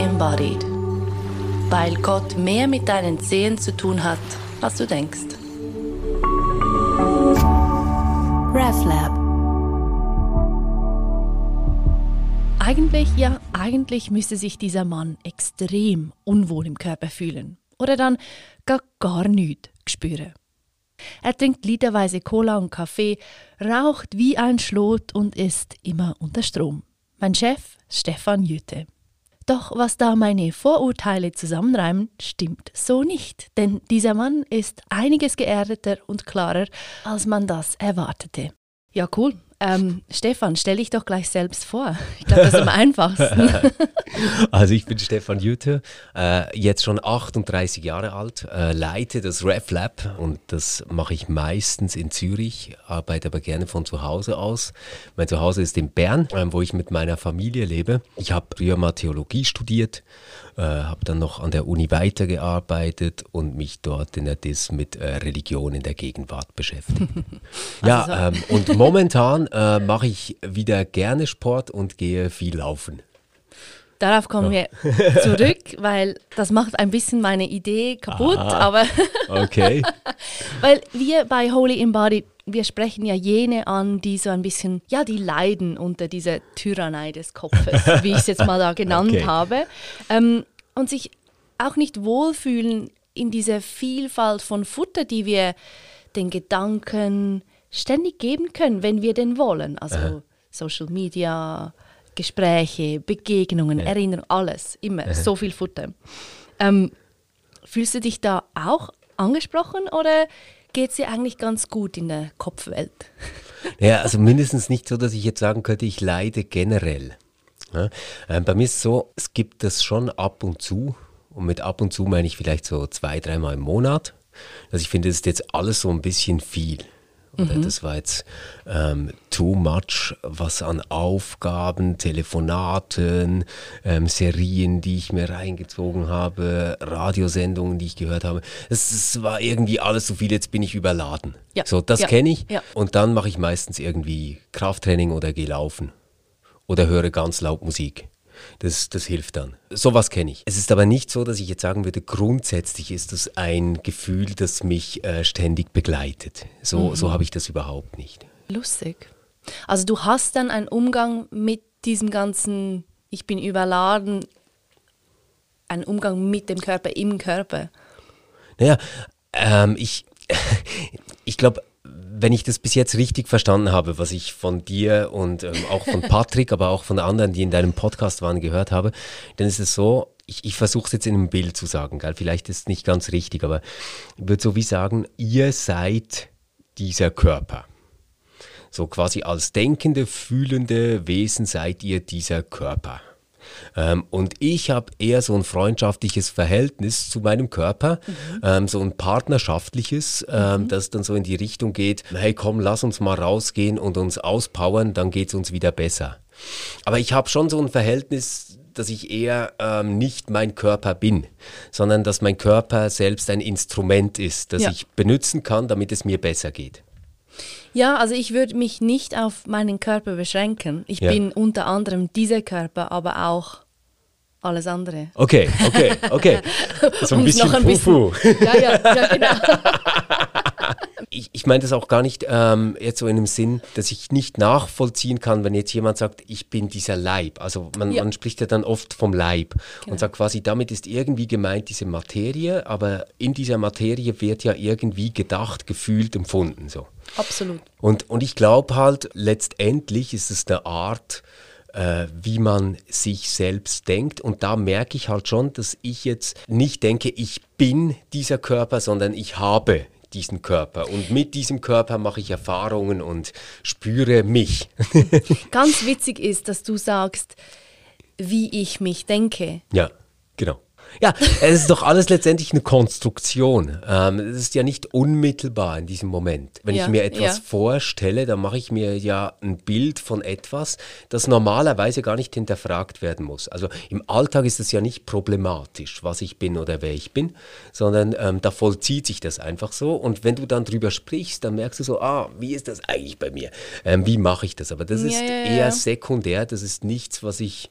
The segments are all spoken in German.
Embodied. Weil Gott mehr mit deinen Zehen zu tun hat, als du denkst. RefLab. Eigentlich, ja, eigentlich müsste sich dieser Mann extrem unwohl im Körper fühlen. Oder dann gar gar nichts spüren. Er trinkt literweise Cola und Kaffee, raucht wie ein Schlot und ist immer unter Strom. Mein Chef, Stefan Jütte. Doch was da meine Vorurteile zusammenreimen, stimmt so nicht, denn dieser Mann ist einiges geerdeter und klarer, als man das erwartete. Ja, cool. Ähm, Stefan, stell dich doch gleich selbst vor. Ich glaube, das ist am einfachsten. also ich bin Stefan Jüte, äh, jetzt schon 38 Jahre alt, äh, leite das RefLab und das mache ich meistens in Zürich, arbeite aber gerne von zu Hause aus. Mein Zuhause ist in Bern, äh, wo ich mit meiner Familie lebe. Ich habe früher mal Theologie studiert, äh, habe dann noch an der Uni weitergearbeitet und mich dort in der DIS mit äh, Religion in der Gegenwart beschäftigt. ja, also ähm, und momentan äh, mache ich wieder gerne Sport und gehe viel laufen. Darauf kommen ja. wir zurück, weil das macht ein bisschen meine Idee kaputt. Aha. Aber okay. weil wir bei Holy Embodied, wir sprechen ja jene an, die so ein bisschen, ja, die leiden unter dieser Tyrannei des Kopfes, wie ich es jetzt mal da genannt okay. habe, ähm, und sich auch nicht wohlfühlen in dieser Vielfalt von Futter, die wir den Gedanken, ständig geben können, wenn wir denn wollen. Also Aha. Social Media, Gespräche, Begegnungen, ja. Erinnerungen, alles, immer, Aha. so viel Futter. Ähm, fühlst du dich da auch angesprochen oder geht es dir eigentlich ganz gut in der Kopfwelt? Ja, also mindestens nicht so, dass ich jetzt sagen könnte, ich leide generell. Ja, äh, bei mir ist es so, es gibt das schon ab und zu. Und mit ab und zu meine ich vielleicht so zwei, dreimal im Monat. Also ich finde, das ist jetzt alles so ein bisschen viel. Oder mhm. das war jetzt ähm, too much, was an Aufgaben, Telefonaten, ähm, Serien, die ich mir reingezogen habe, Radiosendungen, die ich gehört habe. Es war irgendwie alles so viel, jetzt bin ich überladen. Ja. So, das ja. kenne ich. Ja. Und dann mache ich meistens irgendwie Krafttraining oder gehe laufen. Oder höre ganz laut Musik. Das, das hilft dann. Sowas kenne ich. Es ist aber nicht so, dass ich jetzt sagen würde, grundsätzlich ist das ein Gefühl, das mich äh, ständig begleitet. So, mhm. so habe ich das überhaupt nicht. Lustig. Also du hast dann einen Umgang mit diesem ganzen, ich bin überladen, einen Umgang mit dem Körper im Körper. Naja, ähm, ich, ich glaube, wenn ich das bis jetzt richtig verstanden habe, was ich von dir und ähm, auch von Patrick, aber auch von anderen, die in deinem Podcast waren, gehört habe, dann ist es so, ich, ich versuche es jetzt in einem Bild zu sagen, gell? vielleicht ist es nicht ganz richtig, aber ich würde so wie sagen, ihr seid dieser Körper. So quasi als denkende, fühlende Wesen seid ihr dieser Körper. Ähm, und ich habe eher so ein freundschaftliches Verhältnis zu meinem Körper, mhm. ähm, so ein partnerschaftliches, ähm, mhm. das dann so in die Richtung geht, hey komm, lass uns mal rausgehen und uns auspowern, dann geht es uns wieder besser. Aber ich habe schon so ein Verhältnis, dass ich eher ähm, nicht mein Körper bin, sondern dass mein Körper selbst ein Instrument ist, das ja. ich benutzen kann, damit es mir besser geht. Ja, also ich würde mich nicht auf meinen Körper beschränken. Ich ja. bin unter anderem dieser Körper, aber auch alles andere. Okay, okay, okay. So ein bisschen ein Fufu. Bisschen, ja, ja, ja, genau. ich, ich meine das auch gar nicht ähm, jetzt so in dem Sinn, dass ich nicht nachvollziehen kann, wenn jetzt jemand sagt, ich bin dieser Leib. Also man, ja. man spricht ja dann oft vom Leib genau. und sagt quasi, damit ist irgendwie gemeint diese Materie, aber in dieser Materie wird ja irgendwie gedacht, gefühlt, empfunden. So. Absolut. Und, und ich glaube halt, letztendlich ist es eine Art, äh, wie man sich selbst denkt. Und da merke ich halt schon, dass ich jetzt nicht denke, ich bin dieser Körper, sondern ich habe diesen Körper. Und mit diesem Körper mache ich Erfahrungen und spüre mich. Ganz witzig ist, dass du sagst, wie ich mich denke. Ja, genau. Ja, es ist doch alles letztendlich eine Konstruktion. Ähm, es ist ja nicht unmittelbar in diesem Moment. Wenn ja, ich mir etwas ja. vorstelle, dann mache ich mir ja ein Bild von etwas, das normalerweise gar nicht hinterfragt werden muss. Also im Alltag ist es ja nicht problematisch, was ich bin oder wer ich bin, sondern ähm, da vollzieht sich das einfach so. Und wenn du dann drüber sprichst, dann merkst du so, ah, wie ist das eigentlich bei mir? Ähm, wie mache ich das? Aber das ja, ist eher sekundär, das ist nichts, was ich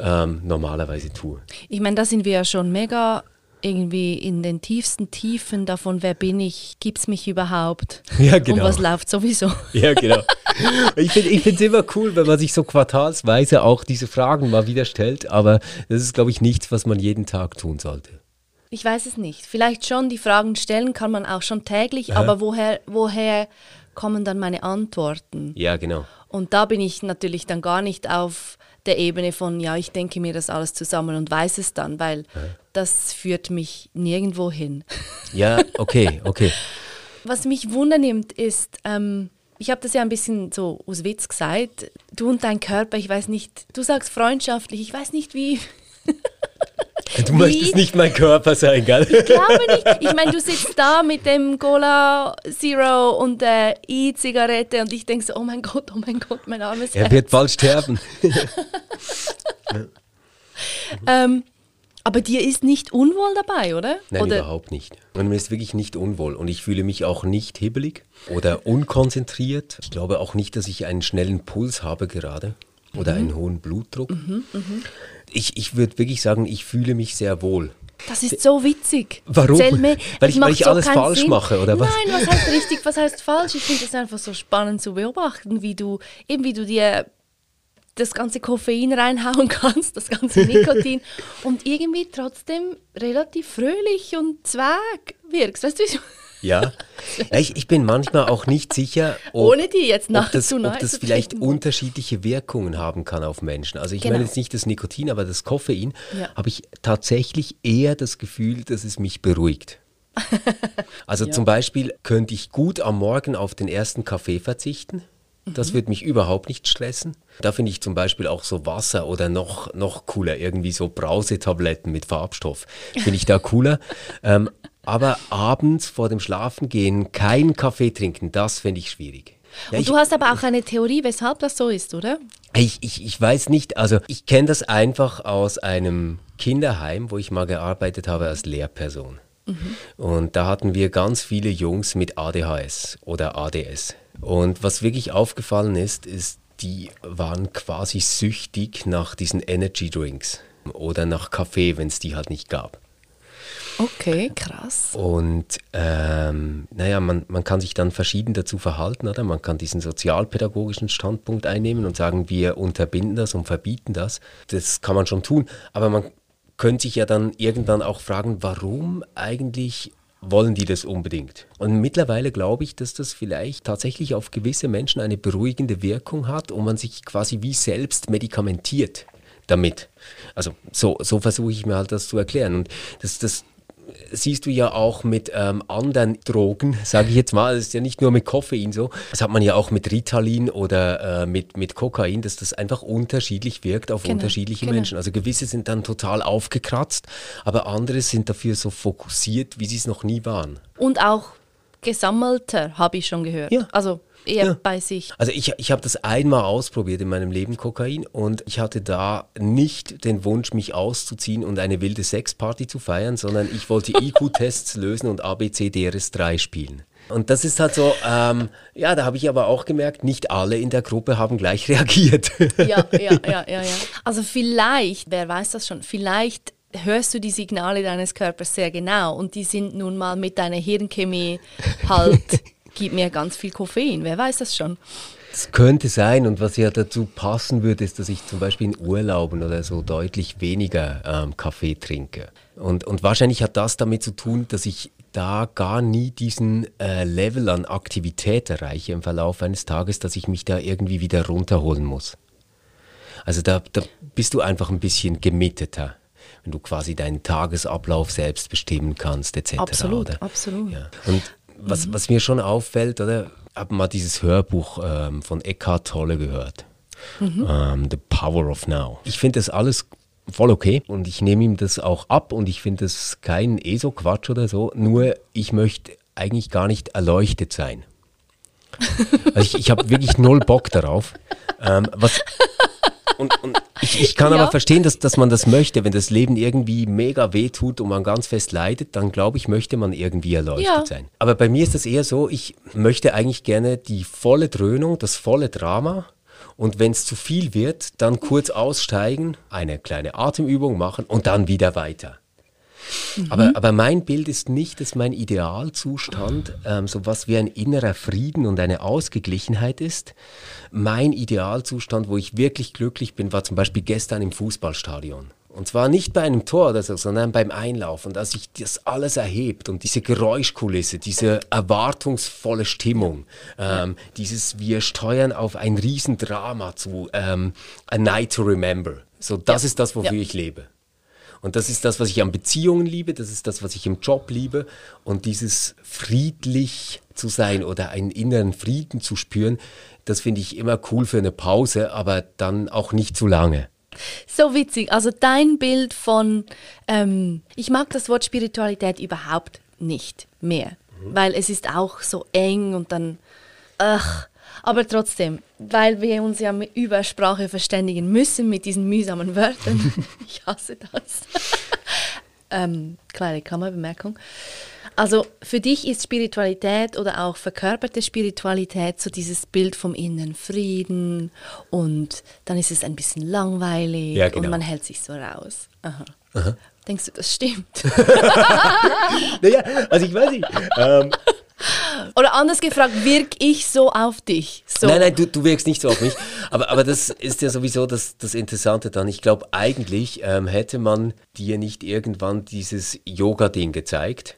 ähm, normalerweise tue. Ich meine, da sind wir ja schon mega irgendwie in den tiefsten Tiefen davon, wer bin ich, gibt es mich überhaupt Ja, genau. und was läuft sowieso. Ja, genau. Ich finde es immer cool, wenn man sich so quartalsweise auch diese Fragen mal wieder stellt, aber das ist, glaube ich, nichts, was man jeden Tag tun sollte. Ich weiß es nicht. Vielleicht schon, die Fragen stellen kann man auch schon täglich, aber woher, woher kommen dann meine Antworten? Ja, genau. Und da bin ich natürlich dann gar nicht auf der Ebene von, ja, ich denke mir das alles zusammen und weiß es dann, weil das führt mich nirgendwo hin. Ja, okay, okay. Was mich wundernimmt ist, ähm, ich habe das ja ein bisschen so aus Witz gesagt, du und dein Körper, ich weiß nicht, du sagst freundschaftlich, ich weiß nicht wie. Du möchtest nicht mein Körper sein, gell? Ich glaube nicht. Ich meine, du sitzt da mit dem Cola Zero und der E-Zigarette und ich denke so, oh mein Gott, oh mein Gott, mein armes Er Herz. wird bald sterben. Ähm, aber dir ist nicht unwohl dabei, oder? Nein, oder überhaupt nicht. Und mir ist wirklich nicht unwohl. Und ich fühle mich auch nicht hibbelig oder unkonzentriert. Ich glaube auch nicht, dass ich einen schnellen Puls habe gerade oder einen hohen Blutdruck. Ich, ich würde wirklich sagen, ich fühle mich sehr wohl. Das ist so witzig. Warum? Mir, Weil ich- weil ich so alles falsch Sinn. mache, oder was? Nein, was heißt richtig, was heißt falsch? Ich finde es einfach so spannend zu beobachten, wie du, eben wie du dir das ganze Koffein reinhauen kannst, das ganze Nikotin und irgendwie trotzdem relativ fröhlich und zwag wirkst. Weißt du, Ja. ja ich, ich bin manchmal auch nicht sicher, ob, Ohne dir jetzt ob das, ob das vielleicht unterschiedliche Wirkungen haben kann auf Menschen. Also ich Genau. meine jetzt nicht das Nikotin, aber das Koffein Ja. habe ich tatsächlich eher das Gefühl, dass es mich beruhigt. Also zum Beispiel könnte ich gut am Morgen auf den ersten Kaffee verzichten. Mhm. Das würde mich überhaupt nicht stressen. Da finde ich zum Beispiel auch so Wasser oder noch, noch cooler, irgendwie so Brausetabletten mit Farbstoff. Finde ich da cooler. ähm, aber abends vor dem Schlafengehen keinen Kaffee trinken, das finde ich schwierig. Ja, Und ich, du hast aber auch eine Theorie, weshalb das so ist, oder? ich, ich, ich weiß nicht, also ich kenne das einfach aus einem Kinderheim, wo ich mal gearbeitet habe als Lehrperson. Und da hatten wir ganz viele Jungs mit ADHS oder ADS. Und was wirklich aufgefallen ist, ist, die waren quasi süchtig nach diesen Energy Drinks oder nach Kaffee, wenn es die halt nicht gab. Okay, krass. Und ähm, naja, man, man kann sich dann verschieden dazu verhalten, oder? Man kann diesen sozialpädagogischen Standpunkt einnehmen und sagen, wir unterbinden das und verbieten das. Das kann man schon tun. Aber man könnte sich ja dann irgendwann auch fragen, warum eigentlich wollen die das unbedingt? Und mittlerweile glaube ich, dass das vielleicht tatsächlich auf gewisse Menschen eine beruhigende Wirkung hat und man sich quasi wie selbst medikamentiert damit. Also so, so versuche ich mir halt das zu erklären. Und das, das siehst du ja auch mit ähm, anderen Drogen, sage ich jetzt mal. Es ist ja nicht nur mit Koffein so. Das hat man ja auch mit Ritalin oder äh, mit, mit Kokain, dass das einfach unterschiedlich wirkt auf Genau, unterschiedliche genau. Menschen. Also gewisse sind dann total aufgekratzt, aber andere sind dafür so fokussiert, wie sie es noch nie waren. Und auch gesammelter, habe ich schon gehört. Ja. Also eher Ja. bei sich. Also ich, ich habe das einmal ausprobiert in meinem Leben, Kokain, und ich hatte da nicht den Wunsch, mich auszuziehen und eine wilde Sexparty zu feiern, sondern ich wollte IQ-Tests lösen und ABCDRS3 spielen. Und das ist halt so, ähm, ja, da habe ich aber auch gemerkt, nicht alle in der Gruppe haben gleich reagiert. Ja, ja, ja, ja, ja. Also vielleicht, wer weiß das schon, vielleicht hörst du die Signale deines Körpers sehr genau und die sind nun mal mit deiner Hirnchemie halt, gib mir ganz viel Koffein, wer weiß das schon. Das könnte sein und was ja dazu passen würde, ist, dass ich zum Beispiel in Urlauben oder so deutlich weniger ähm, Kaffee trinke. Und, und wahrscheinlich hat das damit zu tun, dass ich da gar nie diesen äh, Level an Aktivität erreiche im Verlauf eines Tages, dass ich mich da irgendwie wieder runterholen muss. Also da, da bist du einfach ein bisschen gemitteter, wenn du quasi deinen Tagesablauf selbst bestimmen kannst, etc. Absolut, oder? absolut. Ja. Und was, was mir schon auffällt, oder, habe mal dieses Hörbuch ähm, von Eckhart Tolle gehört. Ähm, The Power of Now. Ich finde das alles voll okay und ich nehme ihm das auch ab und ich finde das kein ESO-Quatsch oder so, nur ich möchte eigentlich gar nicht erleuchtet sein. Also ich, ich habe wirklich null Bock darauf. Ähm, was, und, und ich, ich kann Ja. aber verstehen, dass, dass man das möchte. Wenn das Leben irgendwie mega weh tut und man ganz fest leidet, dann glaube ich, möchte man irgendwie erleuchtet Ja. sein. Aber bei mir ist das eher so, ich möchte eigentlich gerne die volle Dröhnung, das volle Drama Und wenn es zu viel wird, dann kurz aussteigen, eine kleine Atemübung machen und dann wieder weiter. Mhm. Aber, aber mein Bild ist nicht, dass mein Idealzustand ähm, so was wie ein innerer Frieden und eine Ausgeglichenheit ist. Mein Idealzustand, wo ich wirklich glücklich bin, war zum Beispiel gestern im Fußballstadion. Und zwar nicht bei einem Tor oder so, sondern beim Einlaufen, dass sich das alles erhebt und diese Geräuschkulisse, diese erwartungsvolle Stimmung, ähm, dieses wir steuern auf ein Riesendrama zu, ähm, A Night to Remember. So, das ja. ist das, wofür ja. ich lebe. Und das ist das, was ich an Beziehungen liebe, das ist das, was ich im Job liebe. Und dieses friedlich zu sein oder einen inneren Frieden zu spüren, das finde ich immer cool für eine Pause, aber dann auch nicht zu lange. So witzig. Also dein Bild von, ähm, ich mag das Wort Spiritualität überhaupt nicht mehr, mhm. weil es ist auch so eng und dann, ach, aber trotzdem, weil wir uns ja über Sprache verständigen müssen mit diesen mühsamen Wörtern. ich hasse das. ähm, kleine Kammerbemerkung. Also für dich ist Spiritualität oder auch verkörperte Spiritualität so dieses Bild vom inneren Frieden und dann ist es ein bisschen langweilig ja, genau. und man hält sich so raus. Aha. Aha. Denkst du, das stimmt? naja, also ich weiß nicht. Ähm, oder anders gefragt, wirke ich so auf dich? So. Nein, nein, du, du wirkst nicht so auf mich. Aber, aber das ist ja sowieso das, das Interessante dann. Ich glaube, eigentlich ähm, hätte man dir nicht irgendwann dieses Yoga-Ding gezeigt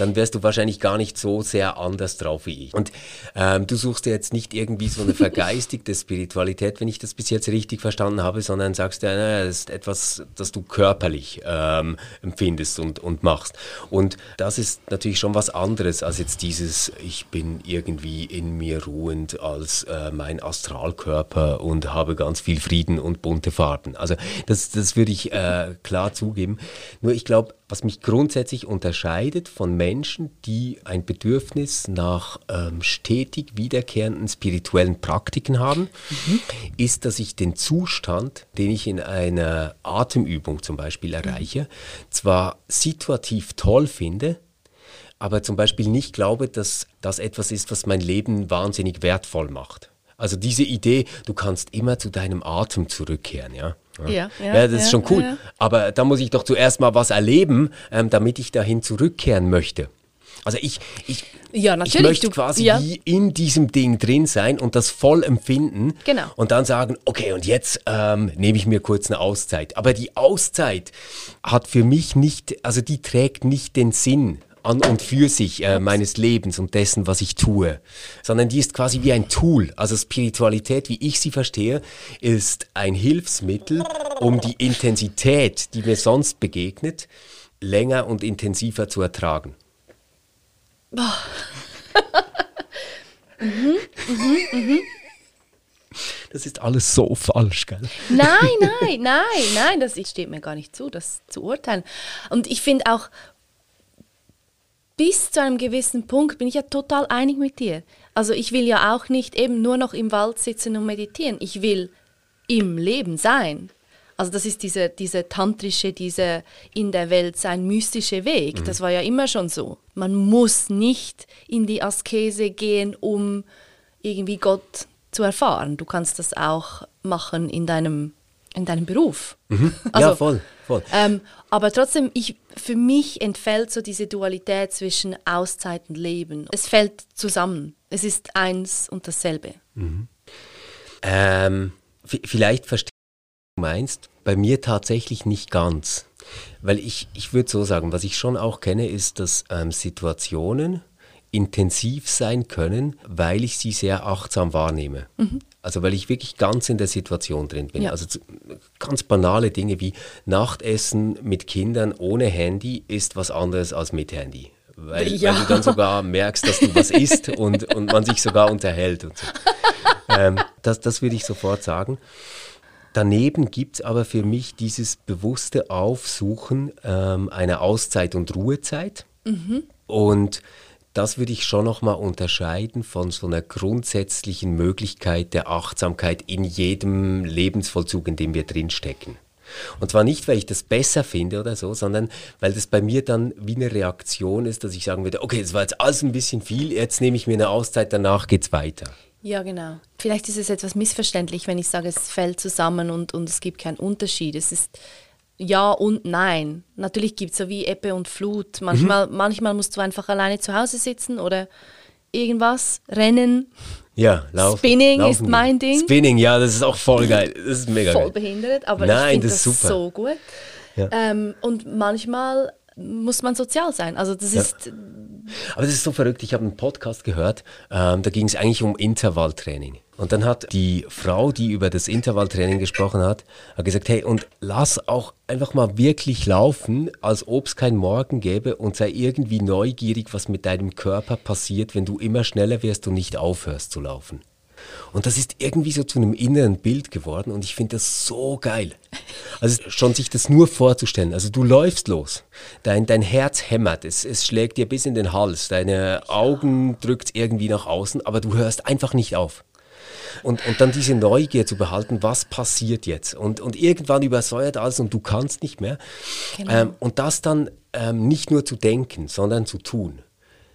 dann wärst du wahrscheinlich gar nicht so sehr anders drauf wie ich. Und ähm, du suchst ja jetzt nicht irgendwie so eine vergeistigte Spiritualität, wenn ich das bis jetzt richtig verstanden habe, sondern sagst ja, naja, das ist etwas, das du körperlich ähm, empfindest und, und machst. Und das ist natürlich schon was anderes als jetzt dieses, ich bin irgendwie in mir ruhend als äh, mein Astralkörper und habe ganz viel Frieden und bunte Farben. Also das, das würde ich äh, klar zugeben. Nur ich glaube, was mich grundsätzlich unterscheidet von Menschen, die ein Bedürfnis nach ähm, stetig wiederkehrenden spirituellen Praktiken haben, mhm. ist, dass ich den Zustand, den ich in einer Atemübung zum Beispiel erreiche, zwar situativ toll finde, aber zum Beispiel nicht glaube, dass das etwas ist, was mein Leben wahnsinnig wertvoll macht. Also diese Idee, du kannst immer zu deinem Atem zurückkehren, ja. Ja, ja, ja, das ist schon cool. Aber da muss ich doch zuerst mal was erleben, ähm, damit ich dahin zurückkehren möchte. Also ich, ich, ja, ich möchte du, quasi ja. wie in diesem Ding drin sein und das voll empfinden. Genau. Und dann sagen, okay, und jetzt ähm, nehme ich mir kurz eine Auszeit. Aber die Auszeit hat für mich nicht, also die trägt nicht den Sinn an und für sich äh, meines Lebens und dessen, was ich tue, sondern die ist quasi wie ein Tool. Also Spiritualität, wie ich sie verstehe, ist ein Hilfsmittel, um die Intensität, die mir sonst begegnet, länger und intensiver zu ertragen. Boah. mhm, mhm, mhm. Das ist alles so falsch, gell? Nein, nein, nein, nein, das steht mir gar nicht zu, das zu urteilen. Und ich finde auch, bis zu einem gewissen Punkt bin ich ja total einig mit dir. Also ich will ja auch nicht eben nur noch im Wald sitzen und meditieren. Ich will im Leben sein. Also das ist dieser diese tantrische, dieser in der Welt sein mystische Weg. Mhm. Das war ja immer schon so. Man muss nicht in die Askese gehen, um irgendwie Gott zu erfahren. Du kannst das auch machen in deinem in deinem Beruf. Mhm. Also, ja, voll. voll. Ähm, aber trotzdem, ich, für mich entfällt so diese Dualität zwischen Auszeit und Leben. Es fällt zusammen. Es ist eins und dasselbe. Mhm. Ähm, vielleicht verstehe ich, was du meinst. Bei mir tatsächlich nicht ganz. Weil ich, ich würde so sagen, was ich schon auch kenne, ist, dass ähm, Situationen intensiv sein können, weil ich sie sehr achtsam wahrnehme. Mhm. Also weil ich wirklich ganz in der Situation drin bin. Ja. Also ganz banale Dinge wie Nachtessen mit Kindern ohne Handy ist was anderes als mit Handy. Weil, ja. weil du dann sogar merkst, dass du was isst und, und man sich sogar unterhält. Und so. ähm, das, das würde ich sofort sagen. Daneben gibt es aber für mich dieses bewusste Aufsuchen ähm, einer Auszeit und Ruhezeit. Mhm. Und das würde ich schon nochmal unterscheiden von so einer grundsätzlichen Möglichkeit der Achtsamkeit in jedem Lebensvollzug, in dem wir drinstecken. Und zwar nicht, weil ich das besser finde oder so, sondern weil das bei mir dann wie eine Reaktion ist, dass ich sagen würde, okay, das war jetzt alles ein bisschen viel, jetzt nehme ich mir eine Auszeit, danach geht's weiter. Ja, genau. Vielleicht ist es etwas missverständlich, wenn ich sage, es fällt zusammen und, und es gibt keinen Unterschied. Es ist ja und nein. Natürlich gibt es so wie Ebbe und Flut. Manchmal, mhm. manchmal musst du einfach alleine zu Hause sitzen oder irgendwas, rennen. Ja, laufen. Spinning laufen ist mein Ding. Spinning, ja, das ist auch voll geil. Das ist mega voll geil. behindert, aber Nein, ich finde das, das, super. so gut. Ja. Ähm, und manchmal muss man sozial sein. Also das ja. ist aber das ist so verrückt. Ich habe einen Podcast gehört, ähm, da ging es eigentlich um Intervalltraining. Und dann hat die Frau, die über das Intervalltraining gesprochen hat, hat gesagt, hey, und lass auch einfach mal wirklich laufen, als ob es keinen Morgen gäbe und sei irgendwie neugierig, was mit deinem Körper passiert, wenn du immer schneller wirst und nicht aufhörst zu laufen. Und das ist irgendwie so zu einem inneren Bild geworden und ich finde das so geil. Also schon sich das nur vorzustellen. Also du läufst los, dein, dein Herz hämmert, es, es schlägt dir bis in den Hals, deine Augen drückt irgendwie nach außen, aber du hörst einfach nicht auf. Und, und dann diese Neugier zu behalten, was passiert jetzt? Und, und irgendwann übersäuert alles und du kannst nicht mehr. Genau. Ähm, und das dann ähm, nicht nur zu denken, sondern zu tun.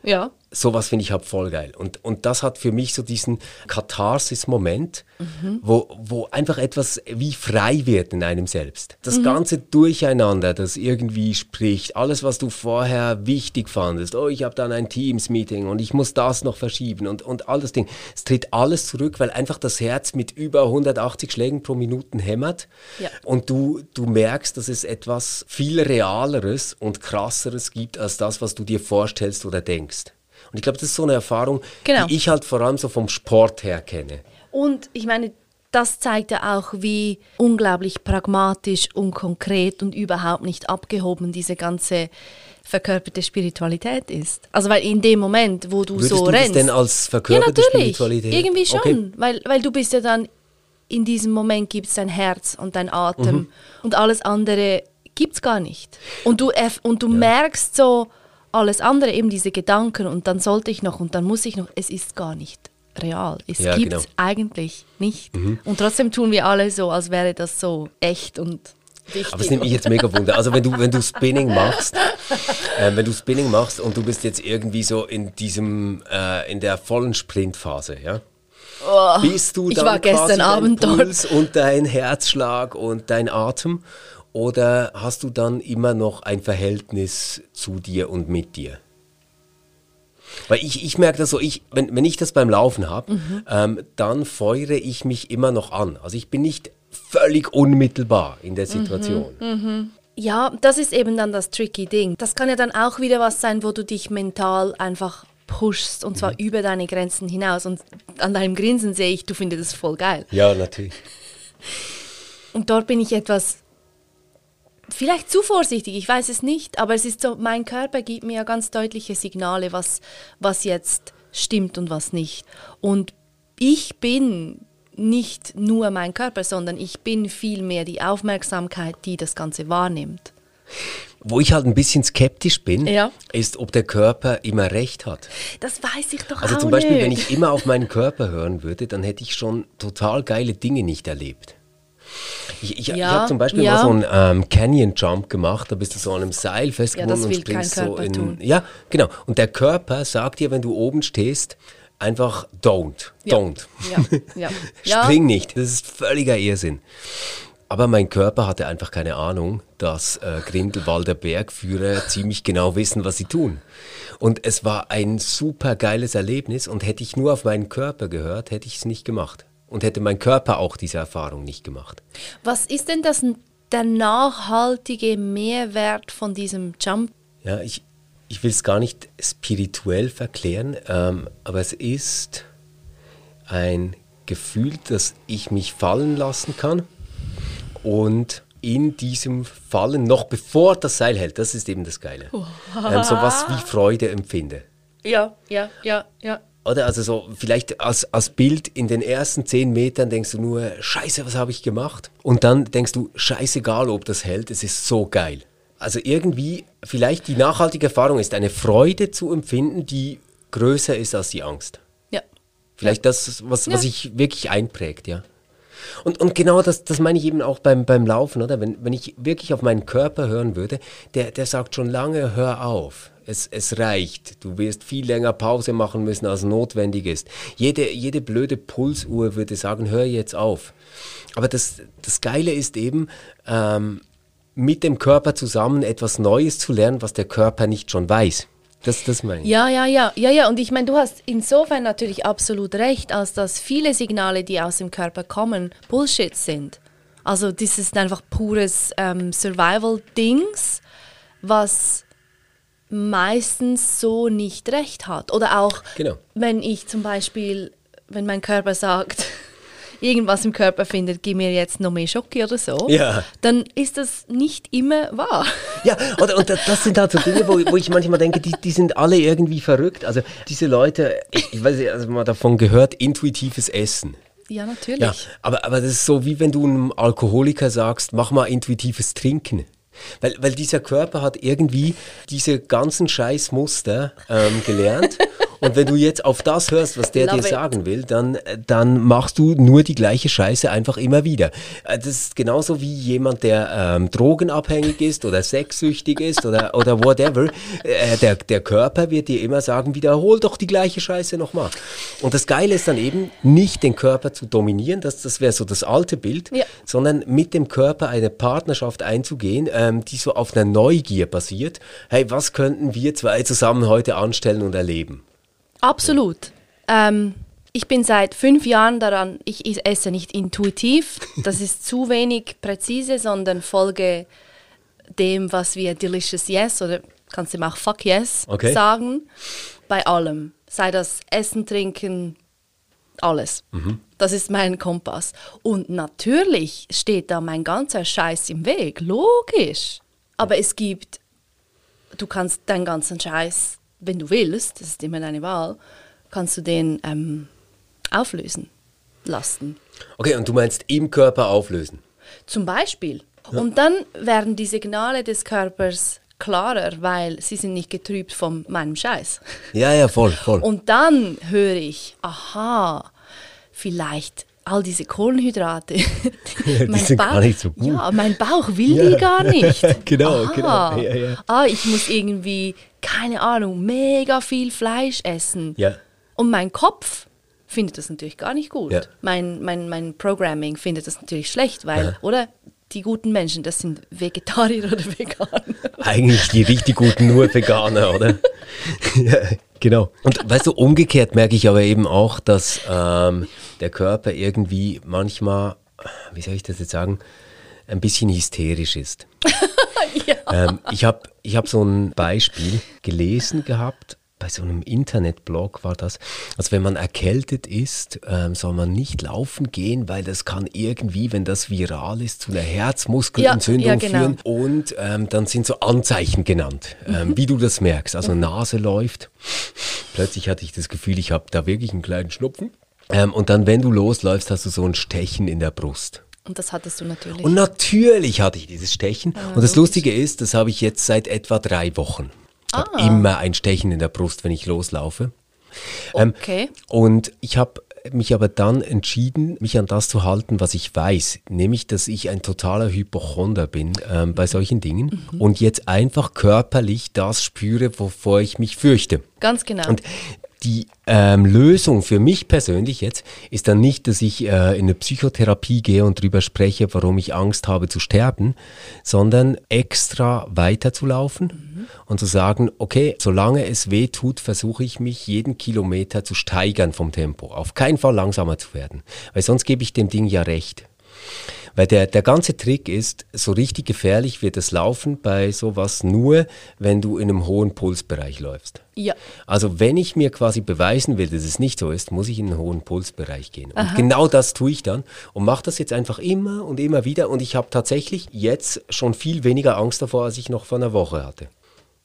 Ja sowas finde ich halt voll geil. Und, und das hat für mich so diesen Katharsis-Moment, mhm. wo, wo einfach etwas wie frei wird in einem selbst. Das mhm. ganze Durcheinander, das irgendwie spricht, alles, was du vorher wichtig fandest, oh, ich habe dann ein Teams-Meeting und ich muss das noch verschieben und, und all das Ding, es tritt alles zurück, weil einfach das Herz mit über 180 Schlägen pro Minute hämmert ja. und du, du merkst, dass es etwas viel Realeres und Krasseres gibt als das, was du dir vorstellst oder denkst. Und ich glaube, das ist so eine Erfahrung, genau. die ich halt vor allem so vom Sport her kenne. Und ich meine, das zeigt ja auch, wie unglaublich pragmatisch und konkret und überhaupt nicht abgehoben diese ganze verkörperte Spiritualität ist. Also weil in dem Moment, wo du Würdest so du rennst... Das denn als verkörperte ja, natürlich, Spiritualität? irgendwie schon, okay. weil, weil du bist ja dann, in diesem Moment gibt es dein Herz und dein Atem mhm. und alles andere gibt es gar nicht. Und du, und du ja. merkst so, alles andere, eben diese Gedanken und dann sollte ich noch und dann muss ich noch, es ist gar nicht real. Es ja, gibt es genau. eigentlich nicht. Mhm. Und trotzdem tun wir alle so, als wäre das so echt und wichtig. Aber es nimmt mich jetzt mega wunder. Also wenn du, wenn du Spinning machst, äh, wenn du Spinning machst und du bist jetzt irgendwie so in diesem, äh, in der vollen Sprintphase, ja? Oh, bist du dann ich war gestern Abend Puls und dein Herzschlag und dein Atem oder hast du dann immer noch ein Verhältnis zu dir und mit dir? Weil ich, ich merke das so, ich, wenn, wenn ich das beim Laufen habe, mhm. ähm, dann feuere ich mich immer noch an. Also ich bin nicht völlig unmittelbar in der Situation. Mhm. Mhm. Ja, das ist eben dann das tricky Ding. Das kann ja dann auch wieder was sein, wo du dich mental einfach pushst und zwar mhm. über deine Grenzen hinaus. Und an deinem Grinsen sehe ich, du findest es voll geil. Ja, natürlich. Und dort bin ich etwas vielleicht zu vorsichtig, ich weiß es nicht, aber es ist so, mein Körper gibt mir ja ganz deutliche Signale, was, was jetzt stimmt und was nicht. Und ich bin nicht nur mein Körper, sondern ich bin vielmehr die Aufmerksamkeit, die das Ganze wahrnimmt. Wo ich halt ein bisschen skeptisch bin, ja. ist, ob der Körper immer recht hat. Das weiß ich doch Also auch zum Beispiel, nicht. wenn ich immer auf meinen Körper hören würde, dann hätte ich schon total geile Dinge nicht erlebt. Ich, ich, ja, ich habe zum Beispiel ja. mal so einen ähm, Canyon Jump gemacht, da bist du so an einem Seil festgebunden ja, und springst so in. Tun. Ja, genau. Und der Körper sagt dir, wenn du oben stehst, einfach don't, don't. Spring nicht. Das ist völliger Irrsinn. Aber mein Körper hatte einfach keine Ahnung, dass äh, Grindelwalder Bergführer ziemlich genau wissen, was sie tun. Und es war ein super geiles Erlebnis und hätte ich nur auf meinen Körper gehört, hätte ich es nicht gemacht und hätte mein Körper auch diese Erfahrung nicht gemacht. Was ist denn das, der nachhaltige Mehrwert von diesem Jump? Ja, ich, ich will es gar nicht spirituell verklären, ähm, aber es ist ein Gefühl, dass ich mich fallen lassen kann und in diesem Fallen, noch bevor das Seil hält, das ist eben das Geile, ähm, so was wie Freude empfinde. Ja, ja, ja, ja. Oder also so, vielleicht als, als Bild in den ersten zehn Metern denkst du nur, scheiße, was habe ich gemacht? Und dann denkst du, scheißegal, ob das hält, es ist so geil. Also irgendwie, vielleicht die nachhaltige Erfahrung ist eine Freude zu empfinden, die größer ist als die Angst. Ja. Vielleicht das, was, ja. was sich wirklich einprägt, ja. Und, und genau das, das meine ich eben auch beim, beim Laufen, oder? Wenn, wenn ich wirklich auf meinen Körper hören würde, der, der sagt schon lange, hör auf Es, es reicht. Du wirst viel länger Pause machen müssen, als notwendig ist. Jede, jede blöde Pulsuhr würde sagen, hör jetzt auf. Aber das, das Geile ist eben, ähm, mit dem Körper zusammen etwas Neues zu lernen, was der Körper nicht schon weiß. Das, das meine ich. Ja, ja, ja, ja, ja. Und ich meine, du hast insofern natürlich absolut recht, als dass viele Signale, die aus dem Körper kommen, Bullshit sind. Also das ist einfach pures ähm, Survival-Dings, was meistens so nicht recht hat. Oder auch, Genau. wenn ich zum Beispiel, wenn mein Körper sagt, irgendwas im Körper findet, gib mir jetzt noch mehr Schoki oder so, Ja. dann ist das nicht immer wahr. Ja, und, und das sind halt so Dinge, wo, wo ich manchmal denke, die, die sind alle irgendwie verrückt. Also diese Leute, ich, ich weiß nicht, also mal davon gehört, intuitives Essen. Ja, natürlich. Ja, aber, aber das ist so, wie wenn du einem Alkoholiker sagst, mach mal intuitives Trinken. Weil, weil dieser Körper hat irgendwie diese ganzen Scheißmuster ähm, gelernt. Und wenn du jetzt auf das hörst, was der Love dir it. sagen will, dann, äh, dann machst du nur die gleiche Scheiße einfach immer wieder. Äh, Das ist genauso wie jemand, der ähm, drogenabhängig ist oder sexsüchtig ist oder, oder whatever. Äh, der, der Körper wird dir immer sagen, wiederhol doch die gleiche Scheiße nochmal. Und das Geile ist dann eben, nicht den Körper zu dominieren, das, das wäre so das alte Bild, Ja. sondern mit dem Körper eine Partnerschaft einzugehen, ähm, die so auf einer Neugier basiert. Hey, was könnten wir zwei zusammen heute anstellen und erleben? Absolut. Ähm, ich bin seit fünf Jahren daran, ich esse nicht intuitiv, das ist zu wenig präzise, sondern folge dem, was wir Delicious Yes oder kannst du auch Fuck Yes Okay. sagen, bei allem. Sei das Essen, Trinken, alles. Das ist mein Kompass. Und natürlich steht da mein ganzer Scheiß im Weg, logisch. Aber es gibt du kannst deinen ganzen Scheiß, wenn du willst, das ist immer deine Wahl, kannst du den ähm, auflösen lassen. Okay, und du meinst im Körper auflösen. Zum Beispiel. Und dann werden die Signale des Körpers klarer, weil sie sind nicht getrübt von meinem Scheiß. Ja, ja, voll, voll. Und dann höre ich, aha, vielleicht all diese Kohlenhydrate. Die sind gar nicht so gut. Ja, mein Bauch will die gar nicht. Genau, aha. genau. Ja, ja. Ah, ich muss irgendwie, keine Ahnung, mega viel Fleisch essen. Ja. Und mein Kopf findet das natürlich gar nicht gut. Ja. Mein, mein, mein Programming findet das natürlich schlecht, weil, oder? Die guten Menschen, das sind Vegetarier oder Veganer. Eigentlich die richtig guten nur Veganer, oder? ja, genau. Und weißt du, umgekehrt merke ich aber eben auch, dass ähm, der Körper irgendwie manchmal, wie soll ich das jetzt sagen, ein bisschen hysterisch ist. ähm, ich habe ich hab so ein Beispiel gelesen gehabt. Bei so einem Internetblog war das, also wenn man erkältet ist, ähm, soll man nicht laufen gehen, weil das kann irgendwie, wenn das viral ist, zu einer Herzmuskelentzündung Ja, ja, genau. führen. Und ähm, dann sind so Anzeichen genannt, ähm, wie du das merkst. Also Nase läuft. Plötzlich hatte ich das Gefühl, ich habe da wirklich einen kleinen Schnupfen. Ähm, und dann, wenn du losläufst, hast du so ein Stechen in der Brust. Und das hattest du natürlich. Und natürlich hatte ich dieses Stechen. und das Lustige ist, das habe ich jetzt seit etwa drei Wochen. Ich habe immer ein Stechen in der Brust, wenn ich loslaufe. Ähm, Okay. Und ich habe mich aber dann entschieden, mich an das zu halten, was ich weiß, nämlich, dass ich ein totaler Hypochonder bin ähm, bei solchen Dingen und jetzt einfach körperlich das spüre, wovor ich mich fürchte. Ganz genau. Und die ähm, Lösung für mich persönlich jetzt ist dann nicht, dass ich äh, in eine Psychotherapie gehe und drüber spreche, warum ich Angst habe zu sterben, sondern extra weiterzulaufen und zu sagen, okay, solange es weh tut, versuche ich mich jeden Kilometer zu steigern vom Tempo. Auf keinen Fall langsamer zu werden, weil sonst gebe ich dem Ding ja recht. Weil der, der ganze Trick ist, so richtig gefährlich wird das Laufen bei sowas nur, wenn du in einem hohen Pulsbereich läufst. ja. Also wenn ich mir quasi beweisen will, dass es nicht so ist, muss ich in einen hohen Pulsbereich gehen. Und genau das tue ich dann und mache das jetzt einfach immer und immer wieder. Und ich habe tatsächlich jetzt schon viel weniger Angst davor, als ich noch vor einer Woche hatte.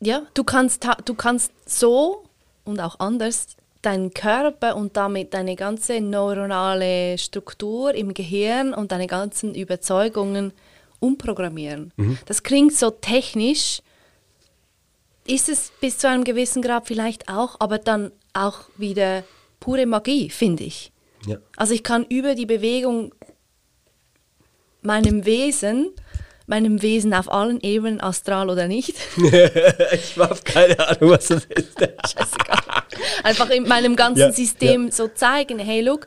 Ja, du kannst, du kannst so und auch anders deinen Körper und damit deine ganze neuronale Struktur im Gehirn und deine ganzen Überzeugungen umprogrammieren. Das klingt so technisch, ist es bis zu einem gewissen Grad vielleicht auch, aber dann auch wieder pure Magie, finde ich. Ja. Also ich kann über die Bewegung meinem Wesen meinem Wesen auf allen Ebenen, astral oder nicht. ich habe keine Ahnung, was das ist. Scheißegal. Einfach in meinem ganzen Ja, System ja. so zeigen, hey, look,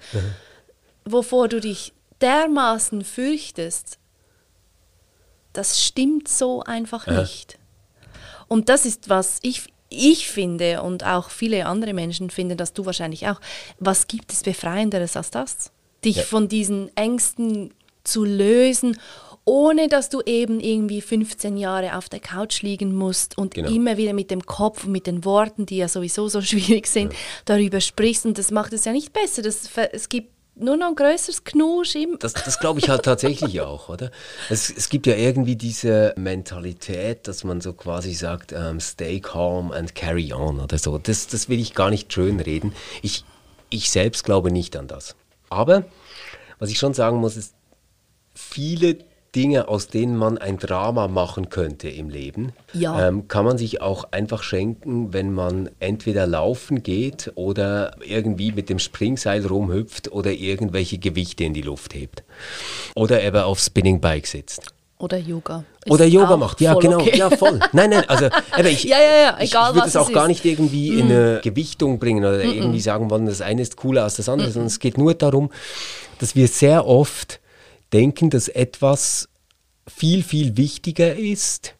wovor du dich dermaßen fürchtest, das stimmt so einfach nicht. Und das ist, was ich, ich finde und auch viele andere Menschen finden, dass du wahrscheinlich auch, was gibt es Befreienderes als das? Dich Ja. von diesen Ängsten zu lösen, ohne dass du eben irgendwie 15 Jahre auf der Couch liegen musst und Genau. immer wieder mit dem Kopf und mit den Worten, die ja sowieso so schwierig sind, darüber sprichst. Und das macht es ja nicht besser. Das, es gibt nur noch ein größeres Knusch im. Das, das glaube ich halt tatsächlich auch, oder? Es, es gibt ja irgendwie diese Mentalität, dass man so quasi sagt, ähm, stay calm and carry on oder so. Das, das will ich gar nicht schön reden. Ich, ich selbst glaube nicht an das. Aber was ich schon sagen muss, ist, viele Dinge, aus denen man ein Drama machen könnte im Leben, Ja. ähm, kann man sich auch einfach schenken, wenn man entweder laufen geht oder irgendwie mit dem Springseil rumhüpft oder irgendwelche Gewichte in die Luft hebt. Oder eben auf Spinning Bike sitzt. Oder Yoga. Ist Oder Yoga macht, ja genau, okay. ja voll. Nein, nein, also eben, ich, Ja, ja, ja, ich, ich würde es auch es gar ist. nicht irgendwie in eine Gewichtung bringen oder irgendwie sagen wollen, das eine ist cooler als das andere, sondern es geht nur darum, dass wir sehr oft denken, dass etwas viel, viel wichtiger ist,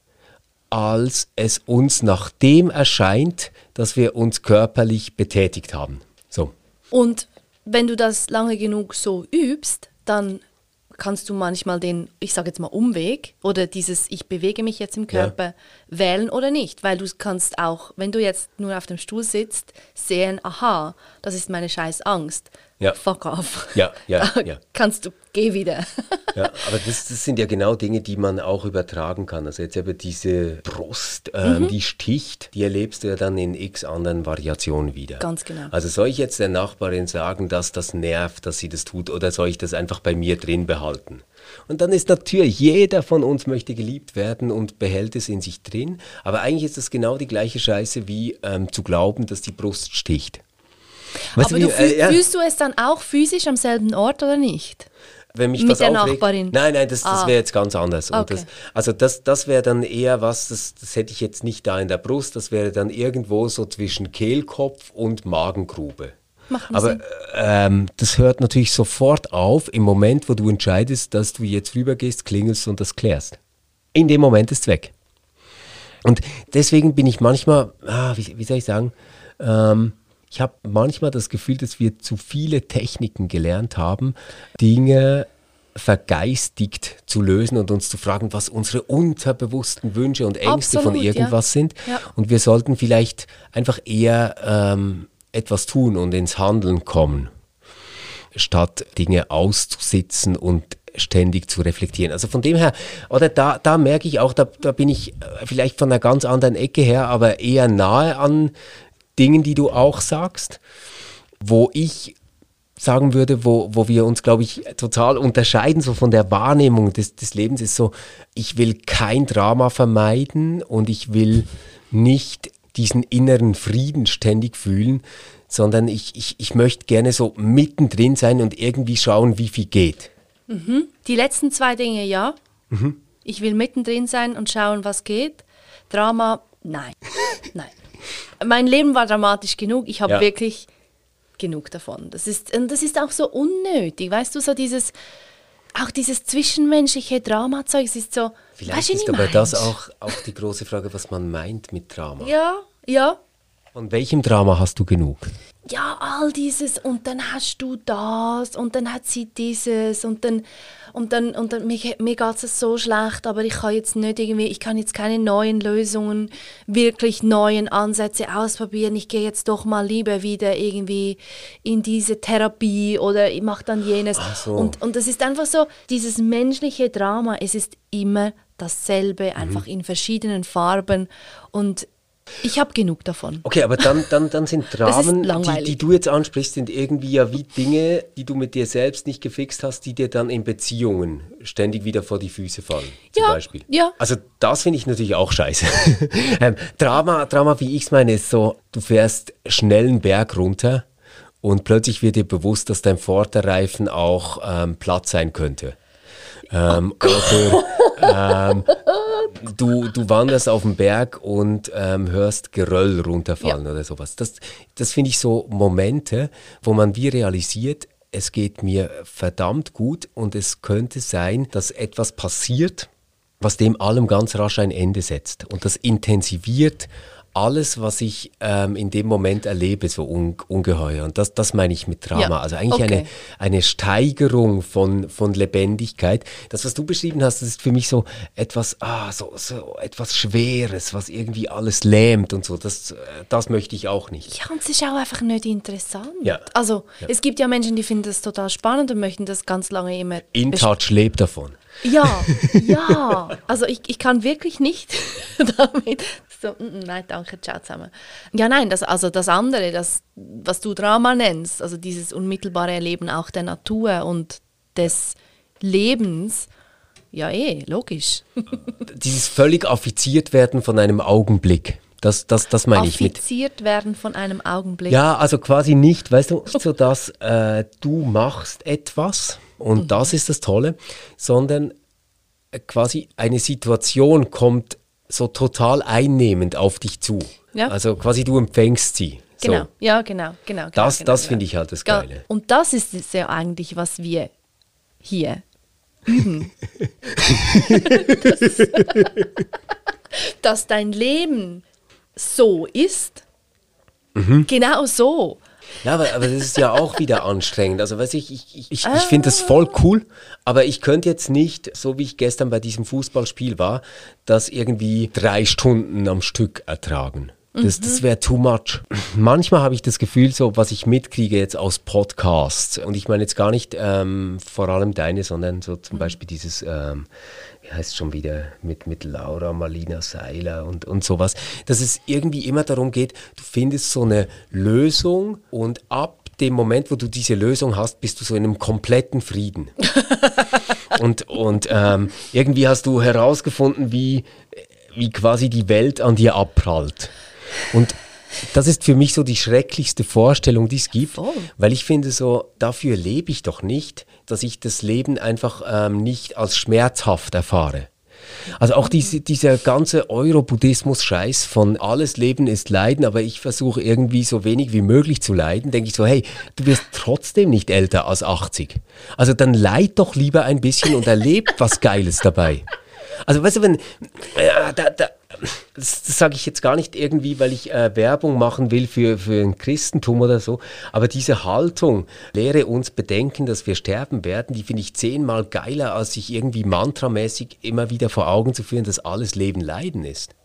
als es uns nach dem erscheint, dass wir uns körperlich betätigt haben. So. Und wenn du das lange genug so übst, dann kannst du manchmal den, ich sage jetzt mal Umweg oder dieses ich bewege mich jetzt im Körper wählen oder nicht, weil du kannst auch, wenn du jetzt nur auf dem Stuhl sitzt, sehen, aha, das ist meine scheiß Angst. Ja. Fuck off. Ja, ja, Da ja. Kannst du, geh wieder. Ja, aber das, das sind ja genau Dinge, die man auch übertragen kann. Also jetzt eben diese Brust, ähm, die sticht, die erlebst du ja dann in x anderen Variationen wieder. Ganz genau. Also soll ich jetzt der Nachbarin sagen, dass das nervt, dass sie das tut, oder soll ich das einfach bei mir drin behalten? Und dann ist natürlich, jeder von uns möchte geliebt werden und behält es in sich drin. Aber eigentlich ist das genau die gleiche Scheiße wie ähm, zu glauben, dass die Brust sticht. Weißt Aber wie, du fühl, äh, fühlst du es dann auch physisch am selben Ort oder nicht? Wenn mich Mit was der aufregt. Nachbarin? Nein, nein, das, das Ah. wäre jetzt ganz anders. Okay. das, also das, das wäre dann eher was, das, das hätte ich jetzt nicht da in der Brust, das wäre dann irgendwo so zwischen Kehlkopf und Magengrube. Macht Aber ähm, das hört natürlich sofort auf im Moment, wo du entscheidest, dass du jetzt rübergehst, klingelst und das klärst. In dem Moment ist es weg. Und deswegen bin ich manchmal, ah, wie, wie soll ich sagen, ähm, ich habe manchmal das Gefühl, dass wir zu viele Techniken gelernt haben, Dinge vergeistigt zu lösen und uns zu fragen, was unsere unterbewussten Wünsche und Ängste von Absolut, ja. irgendwas sind. Ja. Und wir sollten vielleicht einfach eher ähm, etwas tun und ins Handeln kommen, statt Dinge auszusitzen und ständig zu reflektieren. Also von dem her, oder da, da merke ich auch, da, da bin ich vielleicht von einer ganz anderen Ecke her, aber eher nahe an Dingen, die du auch sagst, wo ich sagen würde, wo, wo wir uns, glaube ich, total unterscheiden, so von der Wahrnehmung des, des Lebens, ist so, ich will kein Drama vermeiden und ich will nicht diesen inneren Frieden ständig fühlen, sondern ich, ich, ich möchte gerne so mittendrin sein und irgendwie schauen, wie viel geht. Die letzten zwei Dinge ja. Mhm. Ich will mittendrin sein und schauen, was geht. Drama, nein. nein. Mein Leben war dramatisch genug. Ich habe Ja. wirklich genug davon. Das ist, und das ist auch so unnötig. Weißt du, so dieses, auch dieses zwischenmenschliche Dramazeug, es ist so. Vielleicht weißt ist aber das mein? auch, auch die große Frage, was man meint mit Drama. Ja, ja. Von welchem Drama hast du genug? Ja, all dieses und dann hast du das und dann hat sie dieses und dann und dann und dann mir, mir geht es so schlecht, aber ich kann jetzt nicht irgendwie, ich kann jetzt keine neuen Lösungen, wirklich neuen Ansätze ausprobieren. Ich gehe jetzt doch mal lieber wieder irgendwie in diese Therapie oder ich mache dann jenes. So. Und, und das ist einfach so, dieses menschliche Drama, es ist immer dasselbe, Mhm. einfach in verschiedenen Farben und ich habe genug davon. Okay, aber dann, dann, dann sind Dramen, die, die du jetzt ansprichst, sind irgendwie ja wie Dinge, die du mit dir selbst nicht gefixt hast, die dir dann in Beziehungen ständig wieder vor die Füße fallen, zum Ja, Beispiel. ja. Also das finde ich natürlich auch scheiße. ähm, Drama, Drama, wie ich es meine, ist so, du fährst schnell einen Berg runter und plötzlich wird dir bewusst, dass dein Vorderreifen auch ähm, platt sein könnte. Ähm, oder, ähm, du, du wanderst auf dem Berg und ähm, hörst Geröll runterfallen ja. oder sowas. Das, das finde ich so Momente, wo man wie realisiert, es geht mir verdammt gut und es könnte sein, dass etwas passiert, was dem allem ganz rasch ein Ende setzt. Und das intensiviert alles, was ich ähm, in dem Moment erlebe, so un ungeheuer. Und das, das meine ich mit Drama. Ja, also eigentlich okay. eine, eine Steigerung von, von Lebendigkeit. Das, was du beschrieben hast, das ist für mich so etwas, ah, so, so etwas Schweres, was irgendwie alles lähmt und so. Das, äh, das möchte ich auch nicht. Ja, und es ist auch einfach nicht interessant. Ja. Also, ja. es gibt ja Menschen, die finden das total spannend und möchten das ganz lange immer. InTouch lebt davon. Ja, ja. Also ich, ich kann wirklich nicht damit so, mm, mm, nein, danke, ciao zusammen. Ja, nein, das, also das andere, das, was du Drama nennst, also dieses unmittelbare Erleben auch der Natur und des Lebens, ja eh, logisch. dieses völlig affiziert werden von einem Augenblick. Das, das, das meine ich mit. Affiziert werden von einem Augenblick. Ja, also quasi nicht, weißt du, so dass äh, du machst etwas und mhm. das ist das Tolle, sondern äh, quasi eine Situation kommt so total einnehmend auf dich zu. Ja. Also quasi du empfängst sie. Genau, so. ja, genau, genau. das genau, das genau. finde ich halt das Geile. Ja, und das ist es ja eigentlich, was wir hier üben. dass, dass dein Leben so ist. Mhm. Genau so. Ja, aber, aber das ist ja auch wieder anstrengend. Also, weiß ich, ich, ich, ich, ich finde das voll cool, aber ich könnte jetzt nicht, so wie ich gestern bei diesem Fußballspiel war, das irgendwie drei Stunden am Stück ertragen. Das, das wäre too much. Manchmal habe ich das Gefühl, so was ich mitkriege jetzt aus Podcasts, und ich meine jetzt gar nicht ähm, vor allem deine, sondern so zum Beispiel dieses ähm, wie heißt es schon wieder, mit, mit Laura Marlina Seiler und, und sowas, dass es irgendwie immer darum geht, du findest so eine Lösung und ab dem Moment, wo du diese Lösung hast, bist du so in einem kompletten Frieden. und und ähm, irgendwie hast du herausgefunden, wie, wie quasi die Welt an dir abprallt. Und das ist für mich so die schrecklichste Vorstellung, die es gibt, Voll. weil ich finde so, dafür lebe ich doch nicht, dass ich das Leben einfach ähm, nicht als schmerzhaft erfahre. Also auch diese, dieser ganze Euro-Buddhismus-Scheiß von alles Leben ist Leiden, aber ich versuche irgendwie so wenig wie möglich zu leiden, denke ich so, hey, du wirst trotzdem nicht älter als 80. Also dann leid doch lieber ein bisschen und erlebt was Geiles dabei. Also weißt du, wenn, äh, da, da, das, das sage ich jetzt gar nicht irgendwie, weil ich äh, Werbung machen will für, für ein Christentum oder so, aber diese Haltung, lehre uns bedenken, dass wir sterben werden, die finde ich zehnmal geiler, als sich irgendwie mantramäßig immer wieder vor Augen zu führen, dass alles Leben Leiden ist.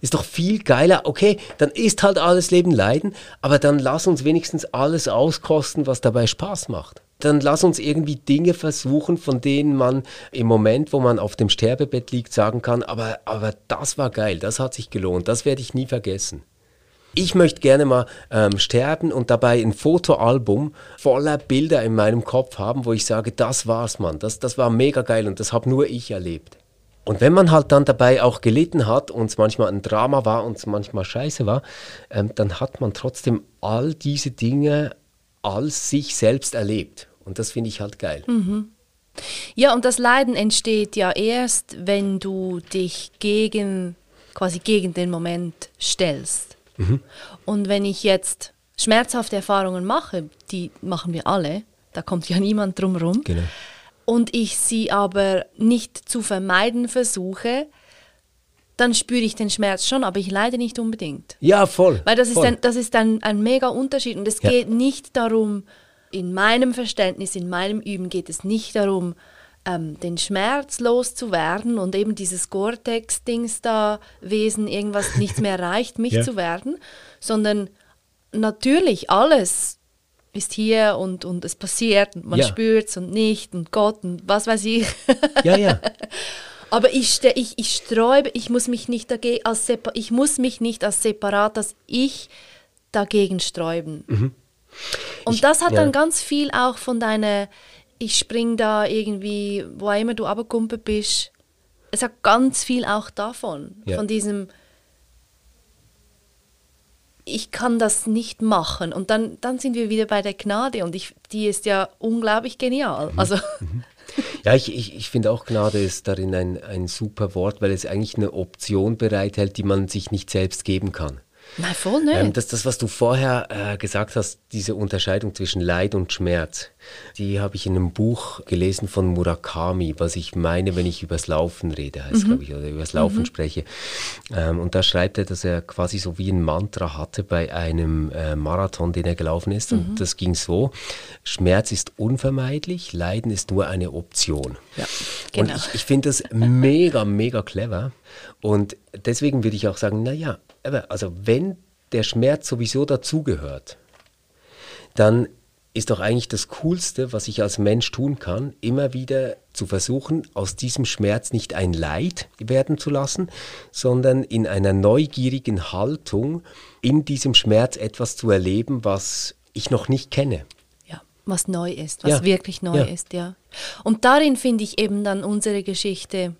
Ist doch viel geiler, okay, dann ist halt alles Leben Leiden, aber dann lass uns wenigstens alles auskosten, was dabei Spaß macht dann lass uns irgendwie Dinge versuchen, von denen man im Moment, wo man auf dem Sterbebett liegt, sagen kann, aber, aber das war geil, das hat sich gelohnt, das werde ich nie vergessen. Ich möchte gerne mal ähm, sterben und dabei ein Fotoalbum voller Bilder in meinem Kopf haben, wo ich sage, das war's, Mann, das, das war mega geil und das habe nur ich erlebt. Und wenn man halt dann dabei auch gelitten hat und es manchmal ein Drama war und es manchmal scheiße war, ähm, dann hat man trotzdem all diese Dinge als sich selbst erlebt. Und das finde ich halt geil. Mhm. Ja, und das Leiden entsteht ja erst, wenn du dich gegen, quasi gegen den Moment stellst. Mhm. Und wenn ich jetzt schmerzhafte Erfahrungen mache, die machen wir alle, da kommt ja niemand drum rum. Genau. Und ich sie aber nicht zu vermeiden versuche, dann spüre ich den Schmerz schon, aber ich leide nicht unbedingt. Ja, voll. Weil das voll. ist, ein, das ist ein, ein mega Unterschied. Und es ja. geht nicht darum, in meinem Verständnis, in meinem Üben geht es nicht darum, ähm, den Schmerz loszuwerden und eben dieses Gore-Tex-Dings da, Wesen, irgendwas, nichts mehr reicht, mich ja. zu werden, sondern natürlich alles ist hier und, und es passiert und man ja. spürt es und nicht und Gott und was weiß ich. Ja, ja. Aber ich, ich, ich sträube, ich muss mich nicht dagegen als ich muss mich nicht als separat, dass ich dagegen sträuben. Mhm. Und ich, das hat ja. dann ganz viel auch von deiner, ich spring da irgendwie, wo immer du abgekumpelt bist. Es hat ganz viel auch davon, ja. von diesem, ich kann das nicht machen. Und dann, dann sind wir wieder bei der Gnade und ich, die ist ja unglaublich genial. Mhm. Also. Mhm. Ja, ich, ich, ich finde auch Gnade ist darin ein, ein super Wort, weil es eigentlich eine Option bereithält, die man sich nicht selbst geben kann. Nein, voll nicht. Ähm, das, das, was du vorher äh, gesagt hast, diese Unterscheidung zwischen Leid und Schmerz, die habe ich in einem Buch gelesen von Murakami, was ich meine, wenn ich übers Laufen rede, heißt mhm. glaube ich, oder übers Laufen mhm. spreche. Ähm, und da schreibt er, dass er quasi so wie ein Mantra hatte bei einem äh, Marathon, den er gelaufen ist. Mhm. Und das ging so: Schmerz ist unvermeidlich, Leiden ist nur eine Option. Ja, genau. Und ich, ich finde das mega, mega clever. Und deswegen würde ich auch sagen, naja, also wenn der Schmerz sowieso dazugehört, dann ist doch eigentlich das Coolste, was ich als Mensch tun kann, immer wieder zu versuchen, aus diesem Schmerz nicht ein Leid werden zu lassen, sondern in einer neugierigen Haltung in diesem Schmerz etwas zu erleben, was ich noch nicht kenne. Ja, was neu ist, was ja. wirklich neu ja. ist, ja. Und darin finde ich eben dann unsere Geschichte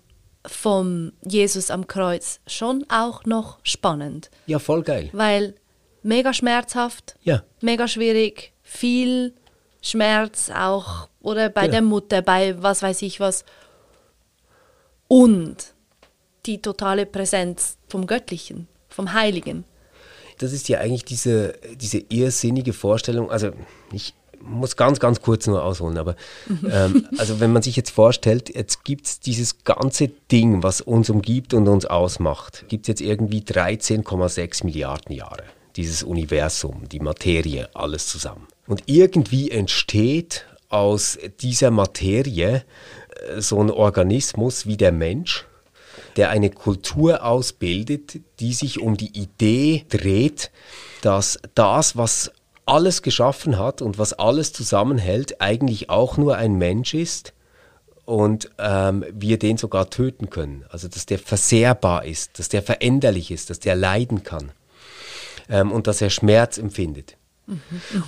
vom Jesus am Kreuz schon auch noch spannend. Ja, voll geil. Weil mega schmerzhaft, ja. mega schwierig, viel Schmerz auch oder bei ja. der Mutter, bei was weiß ich was. Und die totale Präsenz vom Göttlichen, vom Heiligen. Das ist ja eigentlich diese, diese irrsinnige Vorstellung, also ich muss ganz, ganz kurz nur ausholen, aber ähm, also wenn man sich jetzt vorstellt, jetzt gibt es dieses ganze Ding, was uns umgibt und uns ausmacht, gibt es jetzt irgendwie 13,6 Milliarden Jahre. Dieses Universum, die Materie, alles zusammen. Und irgendwie entsteht aus dieser Materie äh, so ein Organismus wie der Mensch, der eine Kultur ausbildet, die sich um die Idee dreht, dass das, was alles geschaffen hat und was alles zusammenhält, eigentlich auch nur ein Mensch ist und ähm, wir den sogar töten können. Also dass der versehrbar ist, dass der veränderlich ist, dass der leiden kann ähm, und dass er Schmerz empfindet. Mhm,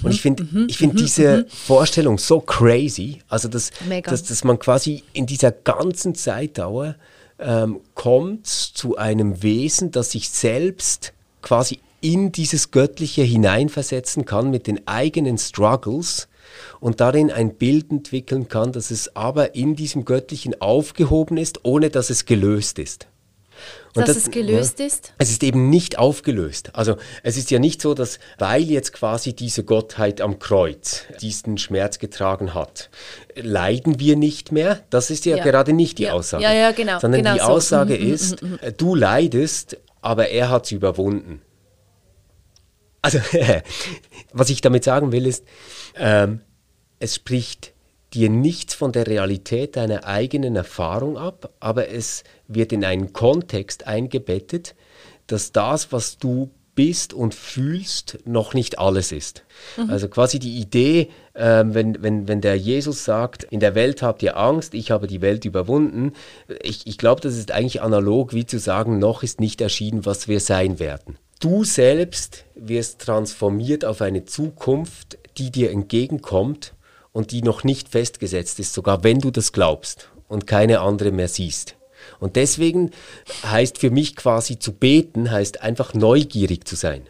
und ich finde mhm, ich find mhm, diese mhm. Vorstellung so crazy, also dass, dass, dass man quasi in dieser ganzen Zeitdauer ähm, kommt zu einem Wesen, das sich selbst quasi in dieses Göttliche hineinversetzen kann mit den eigenen Struggles und darin ein Bild entwickeln kann, dass es aber in diesem Göttlichen aufgehoben ist, ohne dass es gelöst ist. Und dass das, es gelöst ja, ist? Es ist eben nicht aufgelöst. Also es ist ja nicht so, dass weil jetzt quasi diese Gottheit am Kreuz diesen Schmerz getragen hat, leiden wir nicht mehr. Das ist ja, ja. gerade nicht die ja. Aussage. Ja, ja, genau. Sondern genau die so. Aussage mhm, ist, mhm, mhm. du leidest, aber er hat es überwunden. Also, was ich damit sagen will, ist, ähm, es spricht dir nichts von der Realität deiner eigenen Erfahrung ab, aber es wird in einen Kontext eingebettet, dass das, was du bist und fühlst, noch nicht alles ist. Mhm. Also quasi die Idee, äh, wenn, wenn, wenn der Jesus sagt, in der Welt habt ihr Angst, ich habe die Welt überwunden, ich, ich glaube, das ist eigentlich analog wie zu sagen, noch ist nicht erschienen, was wir sein werden. Du selbst wirst transformiert auf eine Zukunft, die dir entgegenkommt und die noch nicht festgesetzt ist, sogar wenn du das glaubst und keine andere mehr siehst. Und deswegen heißt für mich quasi zu beten, heißt einfach neugierig zu sein.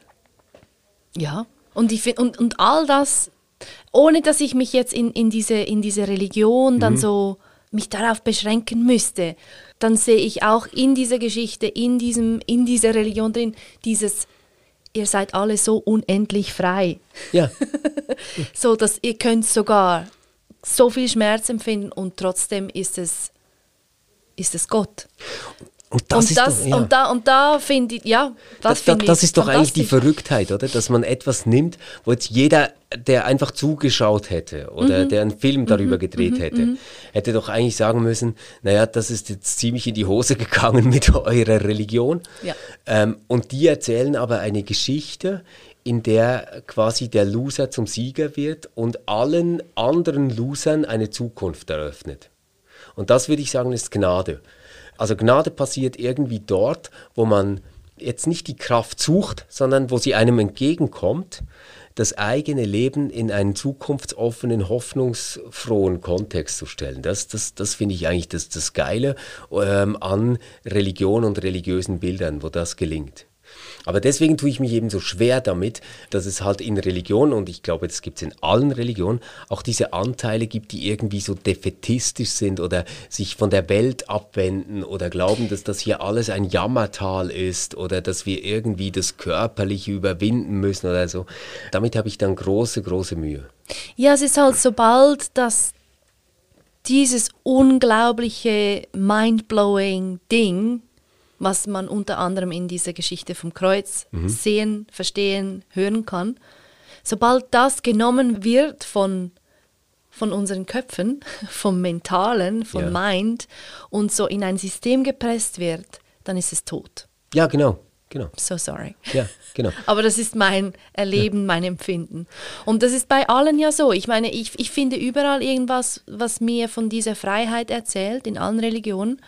Ja, und, ich find, und, und all das, ohne dass ich mich jetzt in, in, diese, in diese Religion dann mhm. so mich darauf beschränken müsste, dann sehe ich auch in dieser Geschichte, in, diesem, in dieser Religion drin, dieses, ihr seid alle so unendlich frei. Ja. so, dass ihr könnt sogar so viel Schmerz empfinden und trotzdem ist es, ist es Gott. Und das, und, das, doch, ja. und da, und da finde ich, ja, das, das, das ist doch eigentlich die Verrücktheit, oder? Dass man etwas nimmt, wo jetzt jeder, der einfach zugeschaut hätte oder mhm. der einen Film darüber mhm. gedreht mhm. hätte, mhm. hätte doch eigentlich sagen müssen, naja, das ist jetzt ziemlich in die Hose gegangen mit eurer Religion. Ja. Ähm, und die erzählen aber eine Geschichte, in der quasi der Loser zum Sieger wird und allen anderen Losern eine Zukunft eröffnet. Und das würde ich sagen, ist Gnade. Also Gnade passiert irgendwie dort, wo man jetzt nicht die Kraft sucht, sondern wo sie einem entgegenkommt, das eigene Leben in einen zukunftsoffenen, hoffnungsfrohen Kontext zu stellen. Das, das, das finde ich eigentlich das, das Geile ähm, an Religion und religiösen Bildern, wo das gelingt. Aber deswegen tue ich mich eben so schwer damit, dass es halt in Religion, und ich glaube, das gibt es in allen Religionen, auch diese Anteile gibt, die irgendwie so defetistisch sind oder sich von der Welt abwenden oder glauben, dass das hier alles ein Jammertal ist oder dass wir irgendwie das Körperliche überwinden müssen oder so. Damit habe ich dann große, große Mühe. Ja, es ist halt sobald das dieses unglaubliche mindblowing Ding was man unter anderem in dieser Geschichte vom Kreuz mhm. sehen, verstehen, hören kann. Sobald das genommen wird von, von unseren Köpfen, vom Mentalen, vom ja. Mind und so in ein System gepresst wird, dann ist es tot. Ja, genau. Genau. So sorry. Ja, genau. Aber das ist mein Erleben, ja. mein Empfinden. Und das ist bei allen ja so. Ich meine, ich, ich finde überall irgendwas, was mir von dieser Freiheit erzählt, in allen Religionen.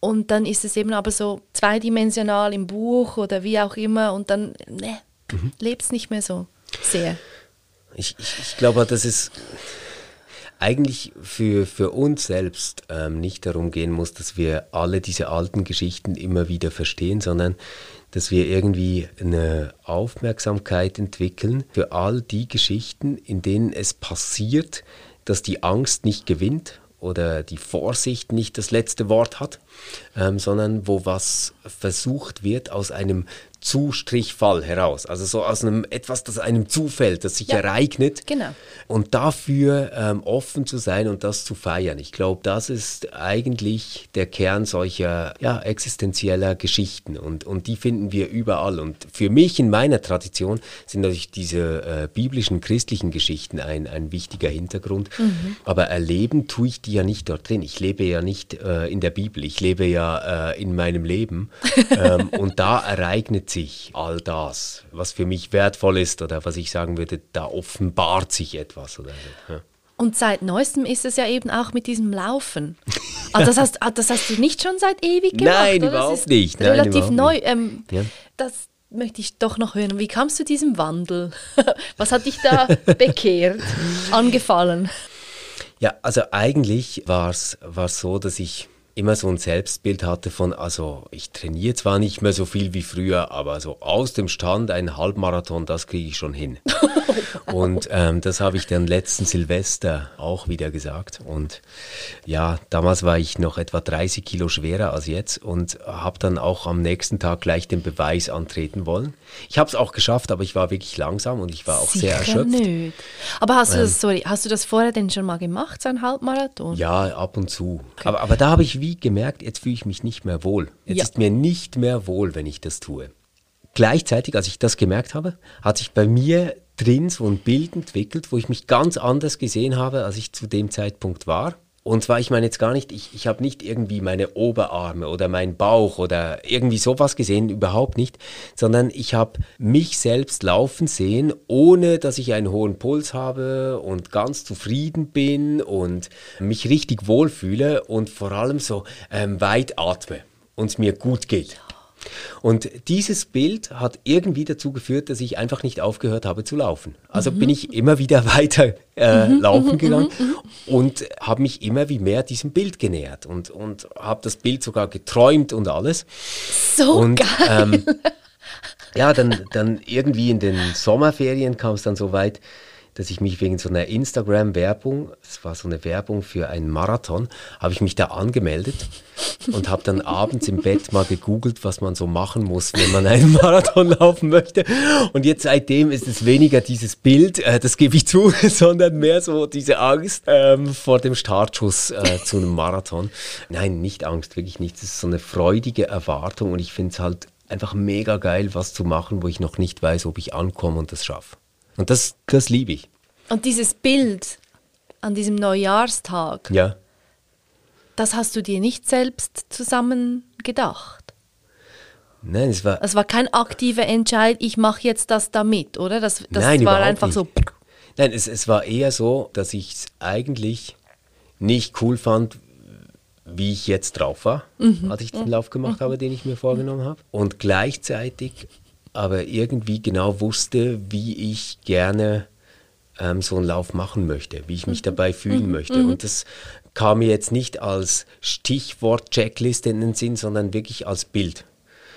Und dann ist es eben aber so zweidimensional im Buch oder wie auch immer und dann ne, mhm. lebt es nicht mehr so sehr. Ich, ich, ich glaube, dass es eigentlich für, für uns selbst ähm, nicht darum gehen muss, dass wir alle diese alten Geschichten immer wieder verstehen, sondern dass wir irgendwie eine Aufmerksamkeit entwickeln für all die Geschichten, in denen es passiert, dass die Angst nicht gewinnt oder die Vorsicht nicht das letzte Wort hat, ähm, sondern wo was versucht wird aus einem Zustrichfall heraus. Also so aus einem etwas, das einem zufällt, das sich ja, ereignet. Genau. Und dafür ähm, offen zu sein und das zu feiern. Ich glaube, das ist eigentlich der Kern solcher ja, existenzieller Geschichten. Und, und die finden wir überall. Und für mich in meiner Tradition sind natürlich diese äh, biblischen, christlichen Geschichten ein, ein wichtiger Hintergrund. Mhm. Aber erleben tue ich die ja nicht dort drin. Ich lebe ja nicht äh, in der Bibel. Ich lebe ja äh, in meinem Leben. ähm, und da ereignet sich all das, was für mich wertvoll ist oder was ich sagen würde, da offenbart sich etwas. Oder so. Ja. Und seit neuestem ist es ja eben auch mit diesem Laufen. Also das, hast, ah, das hast du nicht schon seit ewig gemacht? Nein, oder? überhaupt nicht. Nein, relativ überhaupt neu. Ähm, ja. Das möchte ich doch noch hören. Wie kamst du zu diesem Wandel? Was hat dich da bekehrt, angefallen? Ja, also eigentlich war es so, dass ich immer so ein Selbstbild hatte von, also ich trainiere zwar nicht mehr so viel wie früher, aber so aus dem Stand ein Halbmarathon, das kriege ich schon hin. und ähm, das habe ich dann letzten Silvester auch wieder gesagt. Und ja, damals war ich noch etwa 30 Kilo schwerer als jetzt und habe dann auch am nächsten Tag gleich den Beweis antreten wollen. Ich habe es auch geschafft, aber ich war wirklich langsam und ich war auch Sicher sehr erschöpft. Nicht. Aber hast du das, ähm. sorry, hast du das vorher denn schon mal gemacht, so ein Halbmarathon? Ja, ab und zu. Okay. Aber, aber da habe ich wie gemerkt, jetzt fühle ich mich nicht mehr wohl. Jetzt ja. ist mir nicht mehr wohl, wenn ich das tue. Gleichzeitig, als ich das gemerkt habe, hat sich bei mir drin so ein Bild entwickelt, wo ich mich ganz anders gesehen habe, als ich zu dem Zeitpunkt war. Und zwar, ich meine jetzt gar nicht, ich, ich habe nicht irgendwie meine Oberarme oder meinen Bauch oder irgendwie sowas gesehen, überhaupt nicht, sondern ich habe mich selbst laufen sehen, ohne dass ich einen hohen Puls habe und ganz zufrieden bin und mich richtig wohlfühle und vor allem so ähm, weit atme und es mir gut geht. Und dieses Bild hat irgendwie dazu geführt, dass ich einfach nicht aufgehört habe zu laufen. Also mhm. bin ich immer wieder weiter äh, mhm. laufen mhm. gegangen mhm. Mhm. und habe mich immer wie mehr diesem Bild genähert und, und habe das Bild sogar geträumt und alles. So und, geil. Ähm, ja, dann, dann irgendwie in den Sommerferien kam es dann so weit, dass ich mich wegen so einer Instagram-Werbung, es war so eine Werbung für einen Marathon, habe ich mich da angemeldet und habe dann abends im Bett mal gegoogelt, was man so machen muss, wenn man einen Marathon laufen möchte. Und jetzt seitdem ist es weniger dieses Bild, äh, das gebe ich zu, sondern mehr so diese Angst ähm, vor dem Startschuss äh, zu einem Marathon. Nein, nicht Angst, wirklich nicht. Es ist so eine freudige Erwartung und ich finde es halt einfach mega geil, was zu machen, wo ich noch nicht weiß, ob ich ankomme und das schaffe. Und das, das liebe ich. Und dieses Bild an diesem Neujahrstag, ja. das hast du dir nicht selbst zusammen gedacht? Nein, es war. Es war kein aktiver Entscheid, ich mache jetzt das damit, oder? Das, das Nein, war einfach nicht. so. Nein, es, es war eher so, dass ich es eigentlich nicht cool fand, wie ich jetzt drauf war, mhm. als ich den Lauf gemacht mhm. habe, den ich mir vorgenommen habe. Und gleichzeitig aber irgendwie genau wusste, wie ich gerne ähm, so einen Lauf machen möchte, wie ich mich mhm. dabei fühlen mhm. möchte. Mhm. Und das kam mir jetzt nicht als Stichwort Checkliste in den Sinn, sondern wirklich als Bild.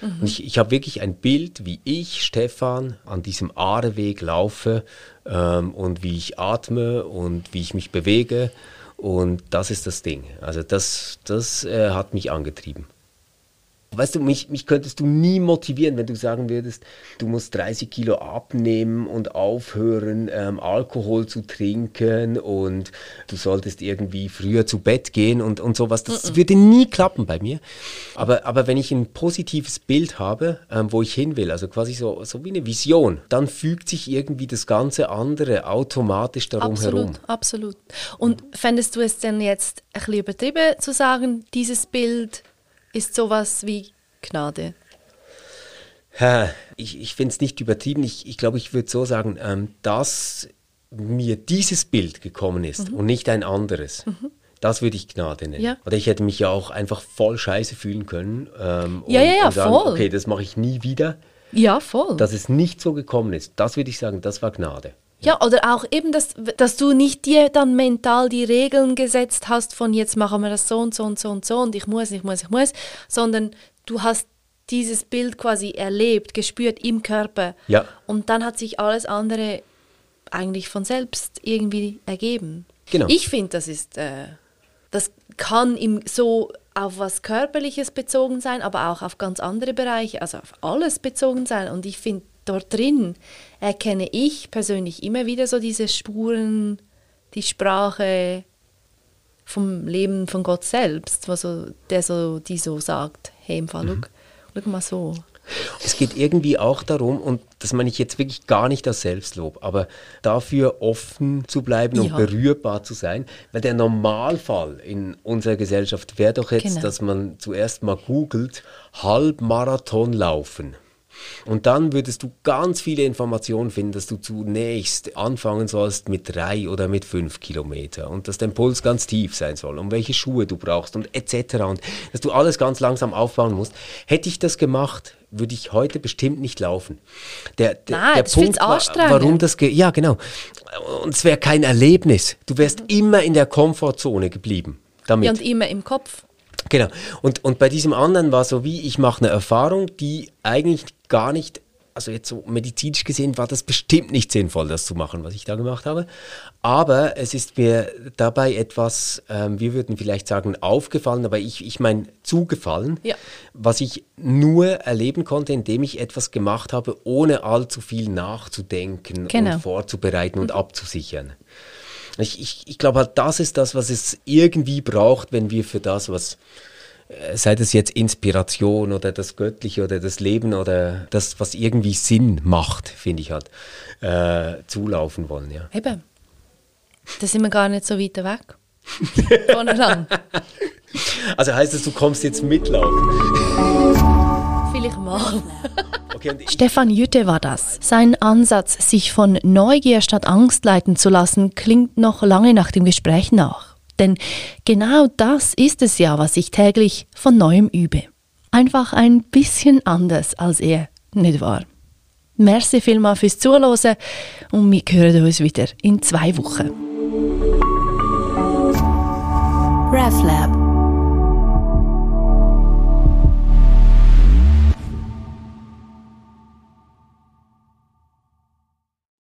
Mhm. Und ich, ich habe wirklich ein Bild, wie ich, Stefan, an diesem Aareweg laufe ähm, und wie ich atme und wie ich mich bewege. Und das ist das Ding. Also das, das äh, hat mich angetrieben. Weißt du, mich, mich könntest du nie motivieren, wenn du sagen würdest, du musst 30 Kilo abnehmen und aufhören, ähm, Alkohol zu trinken und du solltest irgendwie früher zu Bett gehen und, und sowas. Das mm -mm. würde nie klappen bei mir. Aber, aber wenn ich ein positives Bild habe, ähm, wo ich hin will, also quasi so, so wie eine Vision, dann fügt sich irgendwie das ganze andere automatisch darum absolut, herum. Absolut. Und fändest du es denn jetzt ein bisschen übertrieben zu sagen, dieses Bild ist sowas wie Gnade? Ich, ich finde es nicht übertrieben. Ich, ich glaube, ich würde so sagen, ähm, dass mir dieses Bild gekommen ist mhm. und nicht ein anderes. Mhm. Das würde ich Gnade nennen. Ja. Oder ich hätte mich ja auch einfach voll scheiße fühlen können. Ähm, ja, und, ja, ja, und sagen, voll. Okay, das mache ich nie wieder. Ja, voll. Dass es nicht so gekommen ist, das würde ich sagen, das war Gnade. Ja, oder auch eben, dass, dass du nicht dir dann mental die Regeln gesetzt hast von jetzt machen wir das so und so und so und so und ich muss, ich muss, ich muss, sondern du hast dieses Bild quasi erlebt, gespürt im Körper. Ja. Und dann hat sich alles andere eigentlich von selbst irgendwie ergeben. Genau. Ich finde, das ist, äh, das kann im, so auf was Körperliches bezogen sein, aber auch auf ganz andere Bereiche, also auf alles bezogen sein. Und ich finde, dort drin erkenne ich persönlich immer wieder so diese Spuren, die Sprache vom Leben von Gott selbst, also der so, die so sagt, hey, im Fall, mhm. schau mal so. Es geht irgendwie auch darum, und das meine ich jetzt wirklich gar nicht als Selbstlob, aber dafür offen zu bleiben ja. und berührbar zu sein, weil der Normalfall in unserer Gesellschaft wäre doch jetzt, genau. dass man zuerst mal googelt, Halbmarathon laufen. Und dann würdest du ganz viele Informationen finden, dass du zunächst anfangen sollst mit drei oder mit fünf Kilometer und dass dein Puls ganz tief sein soll und welche Schuhe du brauchst und etc. Und dass du alles ganz langsam aufbauen musst. Hätte ich das gemacht, würde ich heute bestimmt nicht laufen. Der, der, Nein, der Punkt, war, warum das ja genau, und es wäre kein Erlebnis. Du wärst mhm. immer in der Komfortzone geblieben. Damit. Ja, und immer im Kopf. Genau. Und, und bei diesem anderen war so wie, ich mache eine Erfahrung, die eigentlich gar nicht, also jetzt so medizinisch gesehen war das bestimmt nicht sinnvoll, das zu machen, was ich da gemacht habe. Aber es ist mir dabei etwas, ähm, wir würden vielleicht sagen, aufgefallen, aber ich, ich meine zugefallen, ja. was ich nur erleben konnte, indem ich etwas gemacht habe, ohne allzu viel nachzudenken genau. und vorzubereiten und mhm. abzusichern. Ich, ich, ich glaube halt, das ist das, was es irgendwie braucht, wenn wir für das, was sei das jetzt Inspiration oder das Göttliche oder das Leben oder das, was irgendwie Sinn macht, finde ich halt, äh, zulaufen wollen. Ja. Eben. Da sind wir gar nicht so weit weg. Voneinander. Also heißt das, du kommst jetzt mitlaufen? Vielleicht mal. Okay, Stefan Jütte war das. Sein Ansatz, sich von Neugier statt Angst leiten zu lassen, klingt noch lange nach dem Gespräch nach. Denn genau das ist es ja, was ich täglich von neuem übe. Einfach ein bisschen anders als er, nicht wahr? Merci vielmals fürs Zuhören und wir hören uns wieder in zwei Wochen. RefLab